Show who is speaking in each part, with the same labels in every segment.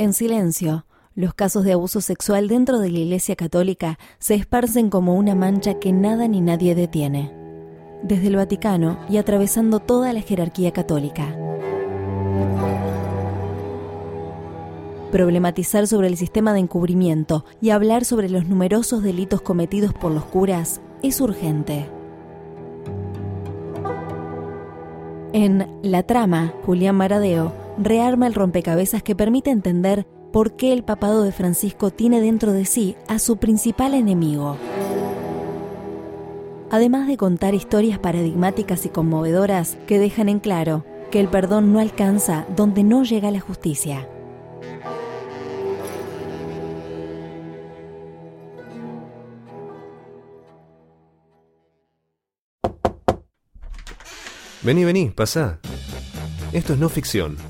Speaker 1: En silencio, los casos de abuso sexual dentro de la Iglesia Católica se esparcen como una mancha que nada ni nadie detiene, desde el Vaticano y atravesando toda la jerarquía católica. Problematizar sobre el sistema de encubrimiento y hablar sobre los numerosos delitos cometidos por los curas es urgente. En La trama, Julián Maradeo rearma el rompecabezas que permite entender por qué el papado de Francisco tiene dentro de sí a su principal enemigo. Además de contar historias paradigmáticas y conmovedoras que dejan en claro que el perdón no alcanza donde no llega la justicia.
Speaker 2: Vení, vení, pasá. Esto es no ficción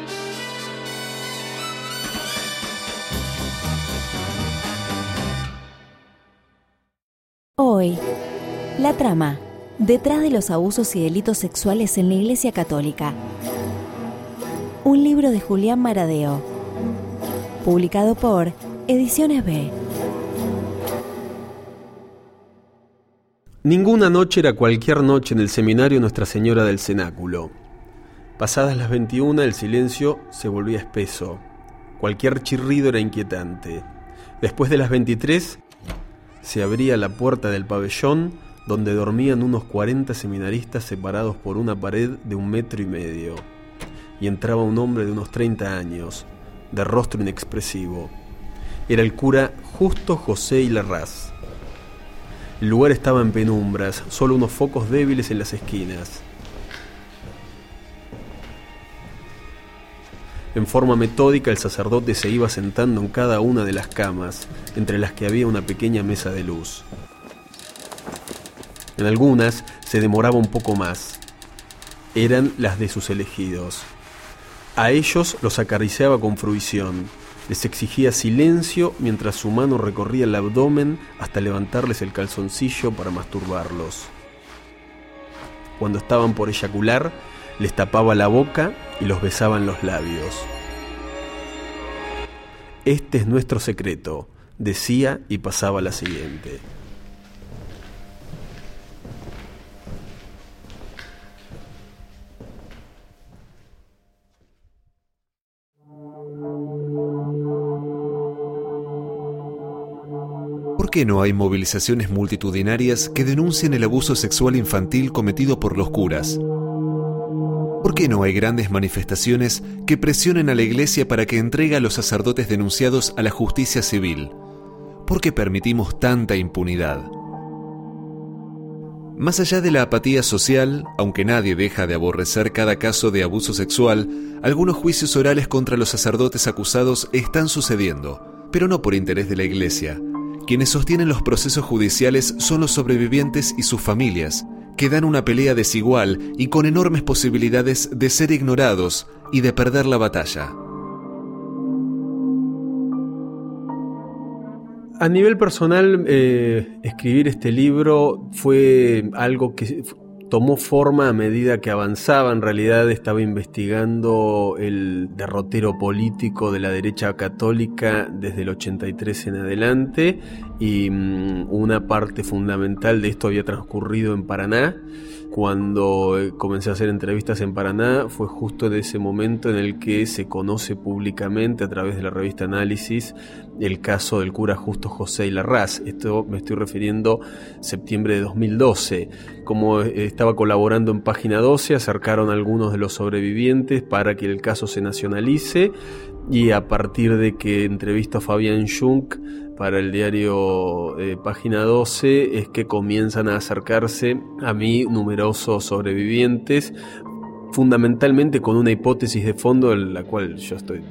Speaker 1: La trama, detrás de los abusos y delitos sexuales en la Iglesia Católica. Un libro de Julián Maradeo, publicado por Ediciones B.
Speaker 3: Ninguna noche era cualquier noche en el seminario Nuestra Señora del Cenáculo. Pasadas las 21 el silencio se volvía espeso. Cualquier chirrido era inquietante. Después de las 23 se abría la puerta del pabellón donde dormían unos 40 seminaristas separados por una pared de un metro y medio, y entraba un hombre de unos 30 años, de rostro inexpresivo. Era el cura Justo José Larraz. El lugar estaba en penumbras, solo unos focos débiles en las esquinas. En forma metódica el sacerdote se iba sentando en cada una de las camas, entre las que había una pequeña mesa de luz. En algunas se demoraba un poco más. Eran las de sus elegidos. A ellos los acariciaba con fruición. Les exigía silencio mientras su mano recorría el abdomen hasta levantarles el calzoncillo para masturbarlos. Cuando estaban por eyacular, les tapaba la boca y los besaba en los labios. Este es nuestro secreto, decía y pasaba la siguiente.
Speaker 2: Qué no hay movilizaciones multitudinarias que denuncien el abuso sexual infantil cometido por los curas? ¿Por qué no hay grandes manifestaciones que presionen a la Iglesia para que entregue a los sacerdotes denunciados a la justicia civil? ¿Por qué permitimos tanta impunidad? Más allá de la apatía social, aunque nadie deja de aborrecer cada caso de abuso sexual, algunos juicios orales contra los sacerdotes acusados están sucediendo, pero no por interés de la Iglesia. Quienes sostienen los procesos judiciales son los sobrevivientes y sus familias, que dan una pelea desigual y con enormes posibilidades de ser ignorados y de perder la batalla.
Speaker 3: A nivel personal, eh, escribir este libro fue algo que tomó forma a medida que avanzaba. En realidad estaba investigando el derrotero político de la derecha católica desde el 83 en adelante y mm, una parte fundamental de esto había transcurrido en Paraná cuando eh, comencé a hacer entrevistas en Paraná fue justo en ese momento en el que se conoce públicamente a través de la revista Análisis el caso del cura Justo José Larraz. Esto me estoy refiriendo septiembre de 2012. Como eh, estaba colaborando en Página 12, acercaron a algunos de los sobrevivientes para que el caso se nacionalice y a partir de que entrevisto a Fabián Schunk para el diario eh, Página 12 es que comienzan a acercarse a mí numerosos sobrevivientes, fundamentalmente con una hipótesis de fondo en la cual yo estoy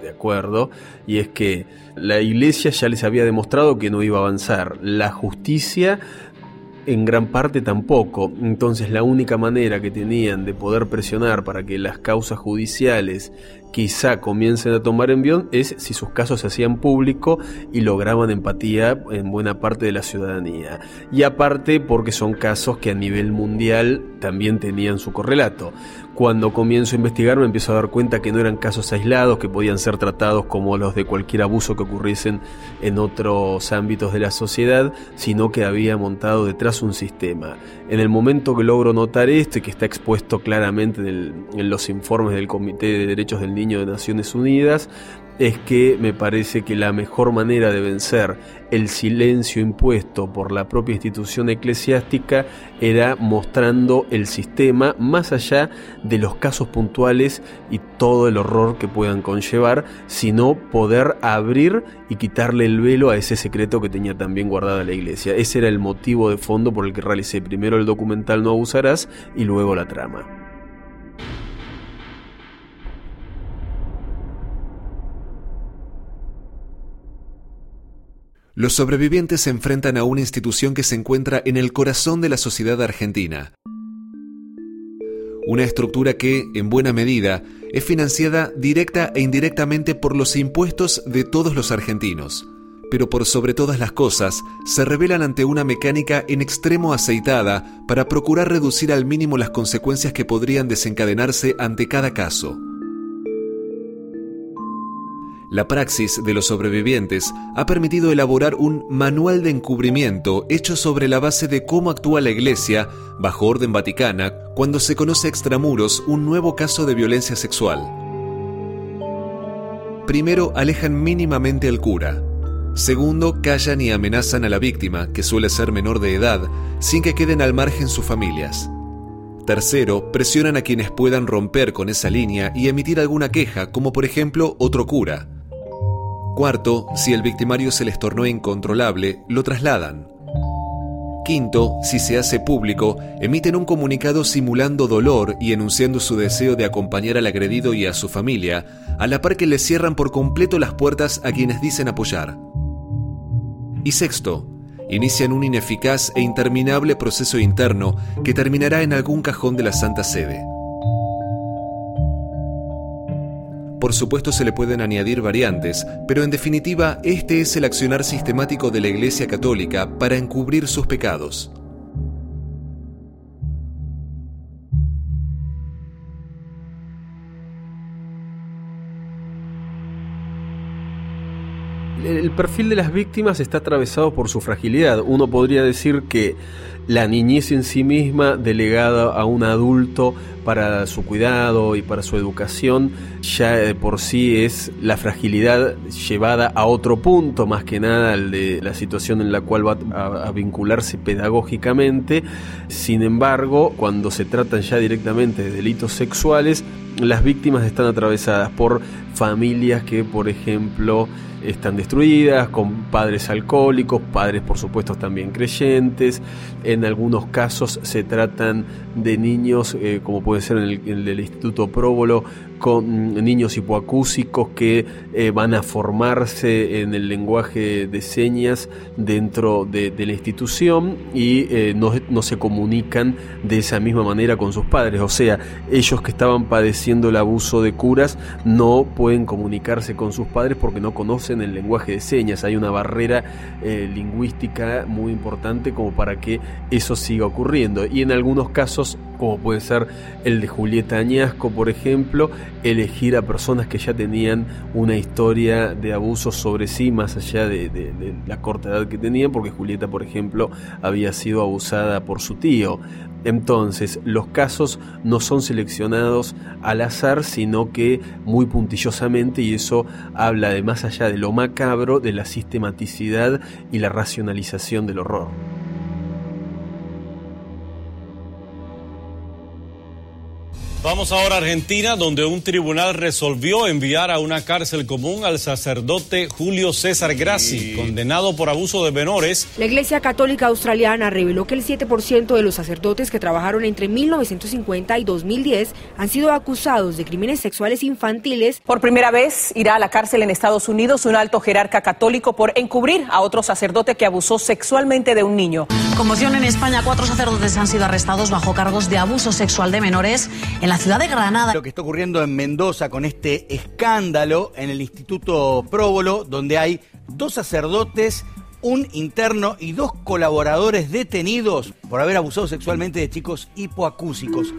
Speaker 3: de acuerdo, y es que la iglesia ya les había demostrado que no iba a avanzar. La justicia en gran parte tampoco. Entonces la única manera que tenían de poder presionar para que las causas judiciales quizá comiencen a tomar envión es si sus casos se hacían público y lograban empatía en buena parte de la ciudadanía. Y aparte porque son casos que a nivel mundial también tenían su correlato. Cuando comienzo a investigar me empiezo a dar cuenta que no eran casos aislados, que podían ser tratados como los de cualquier abuso que ocurriesen en otros ámbitos de la sociedad, sino que había montado detrás un sistema. En el momento que logro notar esto y que está expuesto claramente en, en los informes del Comité de Derechos del Niño de Naciones Unidas, es que me parece que la mejor manera de vencer el silencio impuesto por la propia institución eclesiástica era mostrando el sistema más allá de los casos puntuales y todo el horror que puedan conllevar, sino poder abrir y quitarle el velo a ese secreto que tenía también guardada la iglesia. Ese era el motivo de fondo por el que realicé primero el documental No abusarás y luego la trama.
Speaker 2: Los sobrevivientes se enfrentan a una institución que se encuentra en el corazón de la sociedad argentina. Una estructura que, en buena medida, es financiada directa e indirectamente por los impuestos de todos los argentinos. Pero por sobre todas las cosas, se revelan ante una mecánica en extremo aceitada para procurar reducir al mínimo las consecuencias que podrían desencadenarse ante cada caso. La praxis de los sobrevivientes ha permitido elaborar un manual de encubrimiento hecho sobre la base de cómo actúa la Iglesia, bajo orden vaticana, cuando se conoce extramuros un nuevo caso de violencia sexual. Primero, alejan mínimamente al cura. Segundo, callan y amenazan a la víctima, que suele ser menor de edad, sin que queden al margen sus familias. Tercero, presionan a quienes puedan romper con esa línea y emitir alguna queja, como por ejemplo otro cura. Cuarto, si el victimario se les tornó incontrolable, lo trasladan. Quinto, si se hace público, emiten un comunicado simulando dolor y enunciando su deseo de acompañar al agredido y a su familia, a la par que le cierran por completo las puertas a quienes dicen apoyar. Y sexto, inician un ineficaz e interminable proceso interno que terminará en algún cajón de la Santa Sede. Por supuesto se le pueden añadir variantes, pero en definitiva este es el accionar sistemático de la Iglesia Católica para encubrir sus pecados.
Speaker 3: El perfil de las víctimas está atravesado por su fragilidad. Uno podría decir que la niñez en sí misma, delegada a un adulto para su cuidado y para su educación, ya por sí es la fragilidad llevada a otro punto, más que nada al de la situación en la cual va a, vincularse pedagógicamente. Sin embargo, cuando se tratan ya directamente de delitos sexuales, las víctimas están atravesadas por familias que, por ejemplo, están destruidas, con padres alcohólicos, padres por supuesto también creyentes. En algunos casos se tratan de niños, eh, como puede ser en el, en el Instituto Próbolo, con niños hipoacúsicos que eh, van a formarse en el lenguaje de señas dentro de, la institución y eh, no, se comunican de esa misma manera con sus padres. O sea, ellos que estaban padeciendo el abuso de curas no pueden comunicarse con sus padres porque no conocen el lenguaje de señas. Hay una barrera eh, lingüística muy importante como para que eso siga ocurriendo. Y en algunos casos, como puede ser el de Julieta Añasco, por ejemplo, elegir a personas que ya tenían una historia de abuso sobre sí, más allá de, la corta edad que tenían, porque Julieta, por ejemplo, había sido abusada por su tío. Entonces, los casos no son seleccionados al azar, sino que muy puntillosamente, y eso habla de más allá de lo macabro, de la sistematicidad y la racionalización del horror.
Speaker 4: Vamos ahora a Argentina, donde un tribunal resolvió enviar a una cárcel común al sacerdote Julio César Grassi, condenado por abuso de menores.
Speaker 5: La Iglesia Católica Australiana reveló que el 7% de los sacerdotes que trabajaron entre 1950 y 2010 han sido acusados de crímenes sexuales infantiles.
Speaker 6: Por primera vez irá a la cárcel en Estados Unidos un alto jerarca católico por encubrir a otro sacerdote que abusó sexualmente de un niño.
Speaker 7: Conmoción en España, cuatro sacerdotes han sido arrestados bajo cargos de abuso sexual de menores en la ciudad de Granada.
Speaker 8: Lo que está ocurriendo en Mendoza con este escándalo en el Instituto Próbolo, donde hay dos sacerdotes, un interno y dos colaboradores detenidos por haber abusado sexualmente de chicos hipoacúsicos.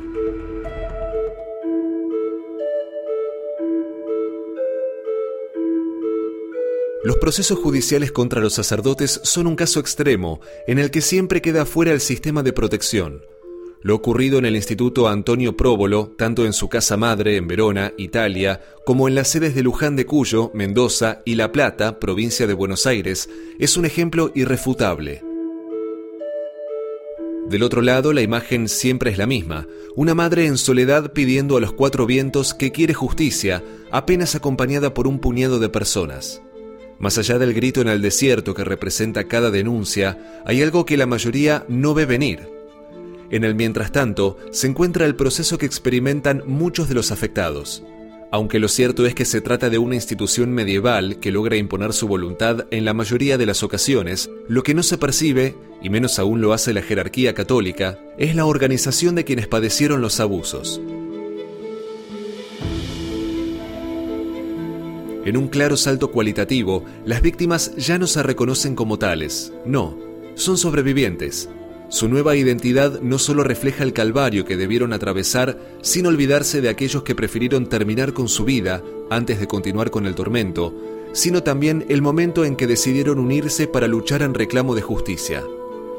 Speaker 2: Los procesos judiciales contra los sacerdotes son un caso extremo en el que siempre queda fuera el sistema de protección. Lo ocurrido en el Instituto Antonio Próbolo, tanto en su casa madre en Verona, Italia, como en las sedes de Luján de Cuyo, Mendoza y La Plata, provincia de Buenos Aires, es un ejemplo irrefutable. Del otro lado, la imagen siempre es la misma, una madre en soledad pidiendo a los cuatro vientos que quiere justicia, apenas acompañada por un puñado de personas. Más allá del grito en el desierto que representa cada denuncia, hay algo que la mayoría no ve venir. En el mientras tanto, se encuentra el proceso que experimentan muchos de los afectados. Aunque lo cierto es que se trata de una institución medieval que logra imponer su voluntad en la mayoría de las ocasiones, lo que no se percibe, y menos aún lo hace la jerarquía católica, es la organización de quienes padecieron los abusos. En un claro salto cualitativo, las víctimas ya no se reconocen como tales, no, son sobrevivientes. Su nueva identidad no solo refleja el calvario que debieron atravesar sin olvidarse de aquellos que prefirieron terminar con su vida antes de continuar con el tormento, sino también el momento en que decidieron unirse para luchar en reclamo de justicia.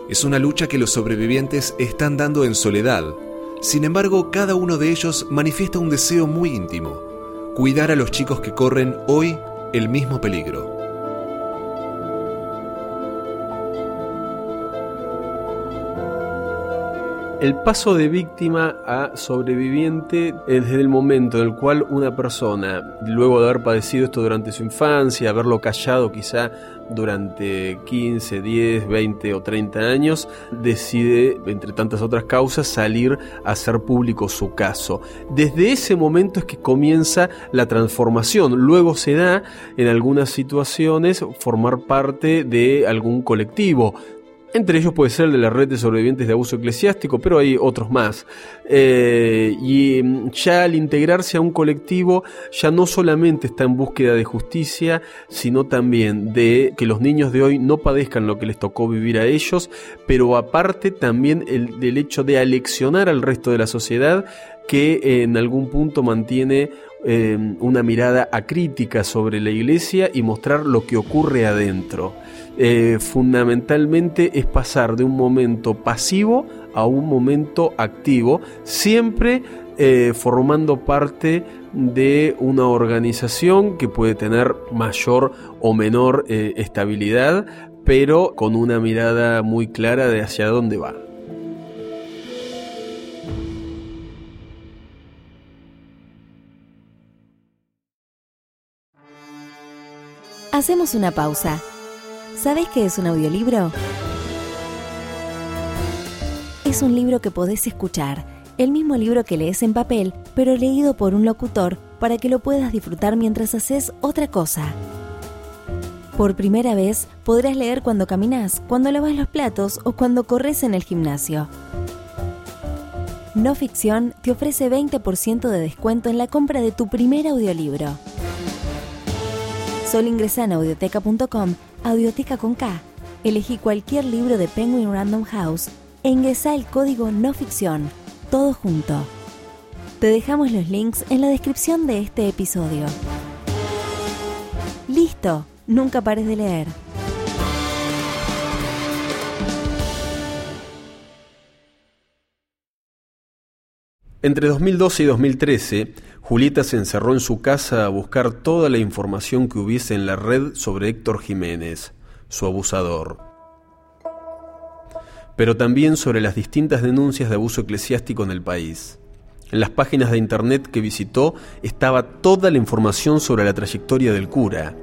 Speaker 2: Es una lucha que los sobrevivientes están dando en soledad. Sin embargo, cada uno de ellos manifiesta un deseo muy íntimo cuidar a los chicos que corren hoy el mismo peligro.
Speaker 3: El paso de víctima a sobreviviente es desde el momento en el cual una persona, luego de haber padecido esto durante su infancia, haberlo callado quizá durante 15, 10, 20 o 30 años, decide, entre tantas otras causas, salir a hacer público su caso. Desde ese momento es que comienza la transformación. Luego se da, en algunas situaciones, formar parte de algún colectivo entre ellos puede ser el de la red de sobrevivientes de abuso eclesiástico, pero hay otros más. Eh, y mm, ya al integrarse a un colectivo, ya no solamente está en búsqueda de justicia, sino también de que los niños de hoy no padezcan lo que les tocó vivir a ellos, pero aparte también el, del hecho de aleccionar al resto de la sociedad que en algún punto mantiene eh, una mirada acrítica sobre la iglesia y mostrar lo que ocurre adentro. Eh, fundamentalmente es pasar de un momento pasivo a un momento activo, siempre eh, formando parte de una organización que puede tener mayor o menor eh, estabilidad, pero con una mirada muy clara de hacia dónde va.
Speaker 1: Hacemos una pausa. ¿Sabes qué es un audiolibro? Es un libro que podés escuchar, el mismo libro que lees en papel, pero leído por un locutor para que lo puedas disfrutar mientras haces otra cosa. Por primera vez podrás leer cuando caminas, cuando lavas los platos o cuando corres en el gimnasio. No Ficción te ofrece 20% de descuento en la compra de tu primer audiolibro. Solo ingresa en audioteca.com Audioteca con K. Elegí cualquier libro de Penguin Random House e ingresa el código no ficción, todo junto. Te dejamos los links en la descripción de este episodio. Listo, nunca pares de leer.
Speaker 3: Entre 2012 y 2013, Julieta se encerró en su casa a buscar toda la información que hubiese en la red sobre Héctor Jiménez, su abusador, pero también sobre las distintas denuncias de abuso eclesiástico en el país. En las páginas de internet que visitó estaba toda la información sobre la trayectoria del cura.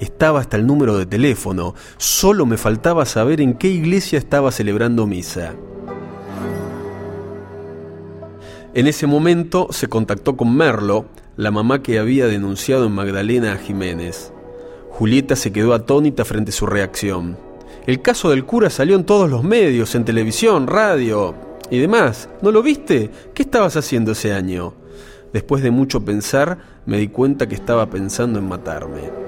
Speaker 3: Estaba hasta el número de teléfono. Solo me faltaba saber en qué iglesia estaba celebrando misa. En ese momento se contactó con Merlo, la mamá que había denunciado en Magdalena a Jiménez. Julieta se quedó atónita frente a su reacción. El caso del cura salió en todos los medios, en televisión, radio y demás. ¿No lo viste? ¿Qué estabas haciendo ese año? Después de mucho pensar, me di cuenta que estaba pensando en matarme.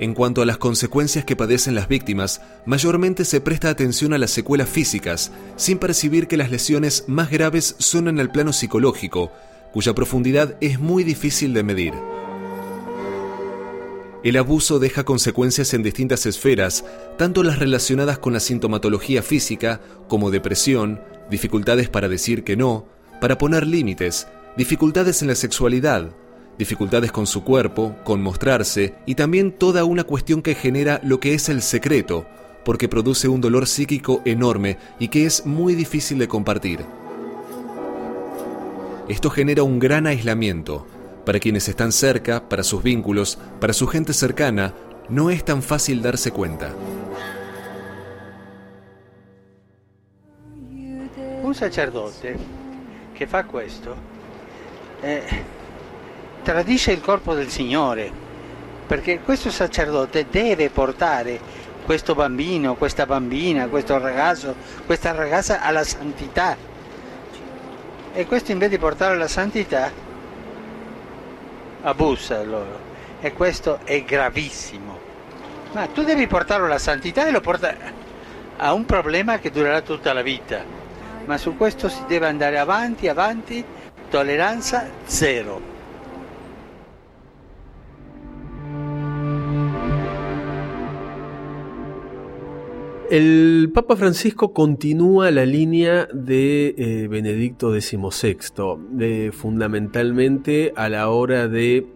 Speaker 2: En cuanto a las consecuencias que padecen las víctimas, mayormente se presta atención a las secuelas físicas, sin percibir que las lesiones más graves son en el plano psicológico, cuya profundidad es muy difícil de medir. El abuso deja consecuencias en distintas esferas, tanto las relacionadas con la sintomatología física como depresión, dificultades para decir que no, para poner límites, dificultades en la sexualidad, dificultades con su cuerpo, con mostrarse y también toda una cuestión que genera lo que es el secreto, porque produce un dolor psíquico enorme y que es muy difícil de compartir. Esto genera un gran aislamiento. Para quienes están cerca, para sus vínculos, para su gente cercana, no es tan fácil darse cuenta.
Speaker 9: Un sacerdote che fa questo eh, tradisce il corpo del Signore, perché questo sacerdote deve portare questo bambino, questa bambina, questo ragazzo, questa ragazza alla santità. E questo invece di portarlo alla santità abusa loro. E questo è gravissimo. Ma tu devi portarlo alla santità e lo porta a un problema che durerà tutta la vita. Ma su questo si deve andare avanti, avanti, tolleranza zero.
Speaker 3: El Papa Francisco continúa la línea de eh, Benedicto XVI, de, fundamentalmente a la hora de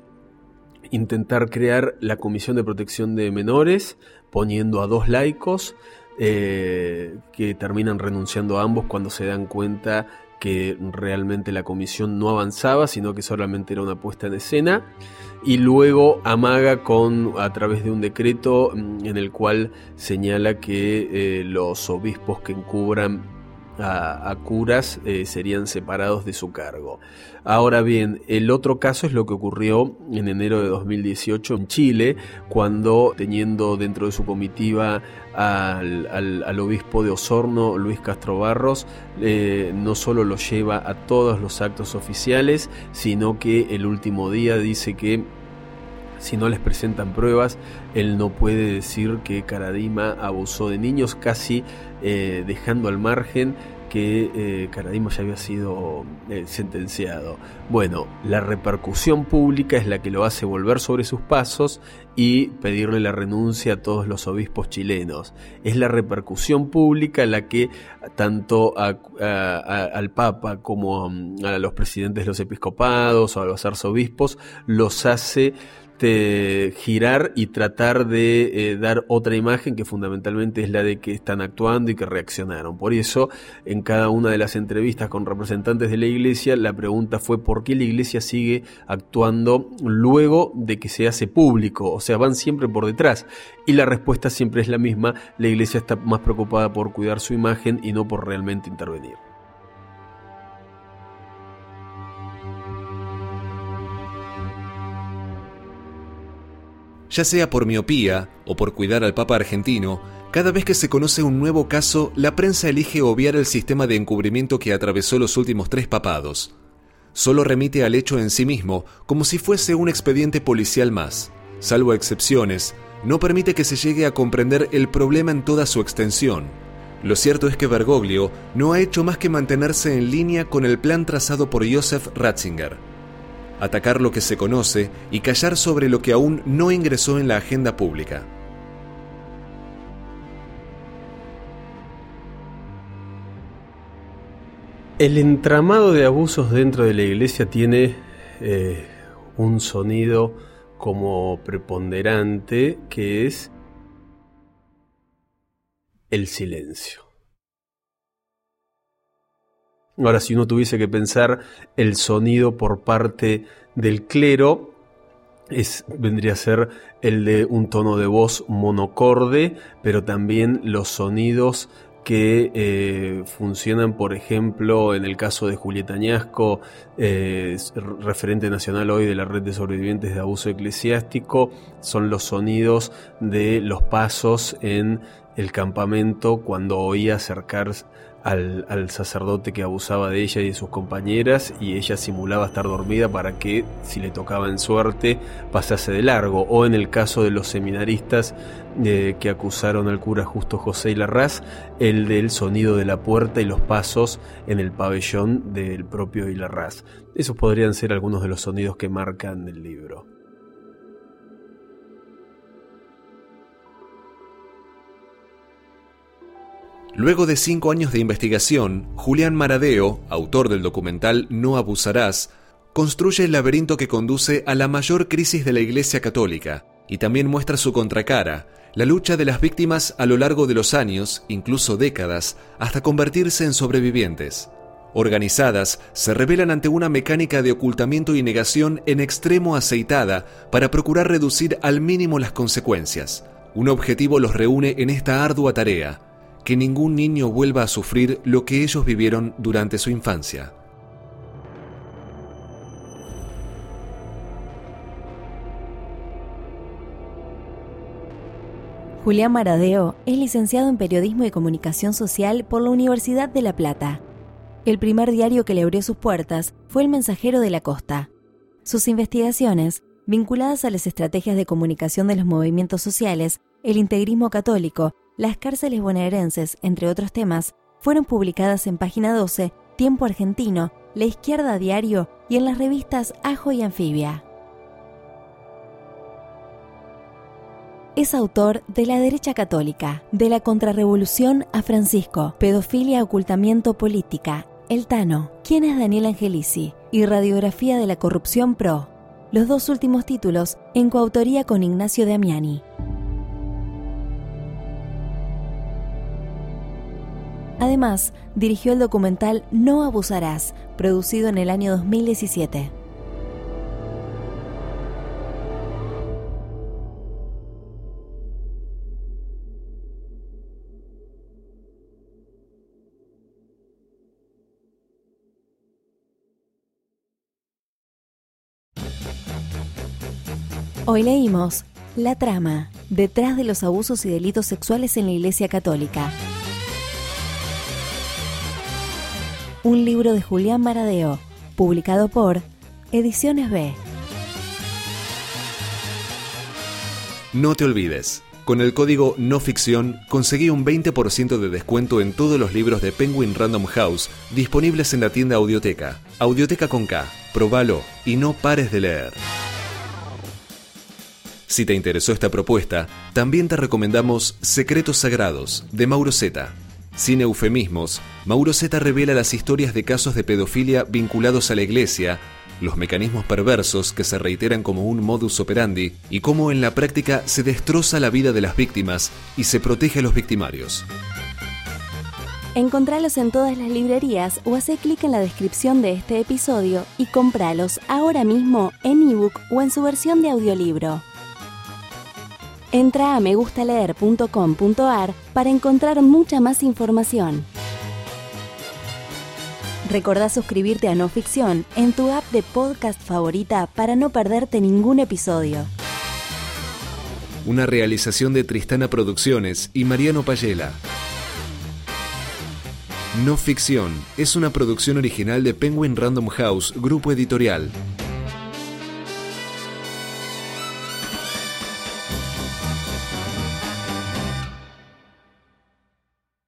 Speaker 3: intentar crear la Comisión de Protección de Menores, poniendo a dos laicos eh, que terminan renunciando a ambos cuando se dan cuenta que realmente la comisión no avanzaba, sino que solamente era una puesta en escena, y luego amaga con a través de un decreto mm, en el cual señala que eh, los obispos que encubran a, curas eh, serían separados de su cargo. Ahora bien, el otro caso es lo que ocurrió en enero de 2018 en Chile, cuando teniendo dentro de su comitiva al, obispo de Osorno, Luis Castro Barros, eh, no solo lo lleva a todos los actos oficiales, sino que el último día dice que si no les presentan pruebas, él no puede decir que Caradima abusó de niños, casi eh, dejando al margen que eh, Caradima ya había sido eh, sentenciado. Bueno, la repercusión pública es la que lo hace volver sobre sus pasos y pedirle la renuncia a todos los obispos chilenos. Es la repercusión pública la que tanto al Papa como a los presidentes de los episcopados o a los arzobispos los hace este, girar y tratar de eh, dar otra imagen que fundamentalmente es la de que están actuando y que reaccionaron. Por eso, en cada una de las entrevistas con representantes de la iglesia, la pregunta fue por qué la iglesia sigue actuando luego de que se hace público, o sea, van siempre por detrás. Y la respuesta siempre es la misma, la iglesia está más preocupada por cuidar su imagen y no por realmente intervenir.
Speaker 2: Ya sea por miopía o por cuidar al Papa argentino, cada vez que se conoce un nuevo caso, la prensa elige obviar el sistema de encubrimiento que atravesó los últimos tres papados. Solo remite al hecho en sí mismo, como si fuese un expediente policial más. Salvo excepciones, no permite que se llegue a comprender el problema en toda su extensión. Lo cierto es que Bergoglio no ha hecho más que mantenerse en línea con el plan trazado por Joseph Ratzinger atacar lo que se conoce y callar sobre lo que aún no ingresó en la agenda pública.
Speaker 3: El entramado de abusos dentro de la iglesia tiene eh, un sonido como preponderante que es el silencio. Ahora, si uno tuviese que pensar el sonido por parte del clero, vendría a ser el de un tono de voz monocorde, pero también los sonidos que eh, funcionan, por ejemplo, en el caso de Julieta Añasco, eh, referente nacional hoy de la red de sobrevivientes de abuso eclesiástico, son los sonidos de los pasos en el campamento cuando oía acercarse al, sacerdote que abusaba de ella y de sus compañeras y ella simulaba estar dormida para que, si le tocaba en suerte, pasase de largo. O en el caso de los seminaristas eh, que acusaron al cura Justo José y Larraz, el del sonido de la puerta y los pasos en el pabellón del propio Hilarraz. Esos podrían ser algunos de los sonidos que marcan el libro.
Speaker 2: Luego de cinco años de investigación, Julián Maradeo, autor del documental No Abusarás, construye el laberinto que conduce a la mayor crisis de la Iglesia Católica y también muestra su contracara, la lucha de las víctimas a lo largo de los años, incluso décadas, hasta convertirse en sobrevivientes. Organizadas, se revelan ante una mecánica de ocultamiento y negación en extremo aceitada para procurar reducir al mínimo las consecuencias. Un objetivo los reúne en esta ardua tarea, que ningún niño vuelva a sufrir lo que ellos vivieron durante su infancia.
Speaker 1: Julián Maradeo es licenciado en Periodismo y Comunicación Social por la Universidad de La Plata. El primer diario que le abrió sus puertas fue El Mensajero de la Costa. Sus investigaciones, vinculadas a las estrategias de comunicación de los movimientos sociales, el integrismo católico las cárceles bonaerenses, entre otros temas, fueron publicadas en Página 12, Tiempo Argentino, La Izquierda Diario y en las revistas Ajo y Anfibia. Es autor de La Derecha Católica, de la Contrarrevolución a Francisco, Pedofilia, Ocultamiento, Política, El Tano, ¿Quién es Daniel Angelici? y Radiografía de la Corrupción Pro. Los dos últimos títulos en coautoría con Ignacio Damiani. Además, dirigió el documental No Abusarás, producido en el año 2017. Hoy leímos La trama, detrás de los abusos y delitos sexuales en la Iglesia Católica. Un libro de Julián Maradeo, publicado por Ediciones B.
Speaker 2: No te olvides, con el código no ficción conseguí un 20% de descuento en todos los libros de Penguin Random House disponibles en la tienda Audioteca. Audioteca con K. Probalo y no pares de leer. Si te interesó esta propuesta, también te recomendamos Secretos Sagrados de Mauro Zeta sin eufemismos, Mauro Zeta revela las historias de casos de pedofilia vinculados a la iglesia, los mecanismos perversos que se reiteran como un modus operandi y cómo en la práctica se destroza la vida de las víctimas y se protege a los victimarios.
Speaker 1: Encontralos en todas las librerías o hace clic en la descripción de este episodio y compralos ahora mismo en ebook o en su versión de audiolibro. Entra a megustaleer.com.ar para encontrar mucha más información. Recordá suscribirte a No Ficción en tu app de podcast favorita para no perderte ningún episodio.
Speaker 2: Una realización de Tristana Producciones y Mariano Payela. No Ficción es una producción original de Penguin Random House, grupo editorial.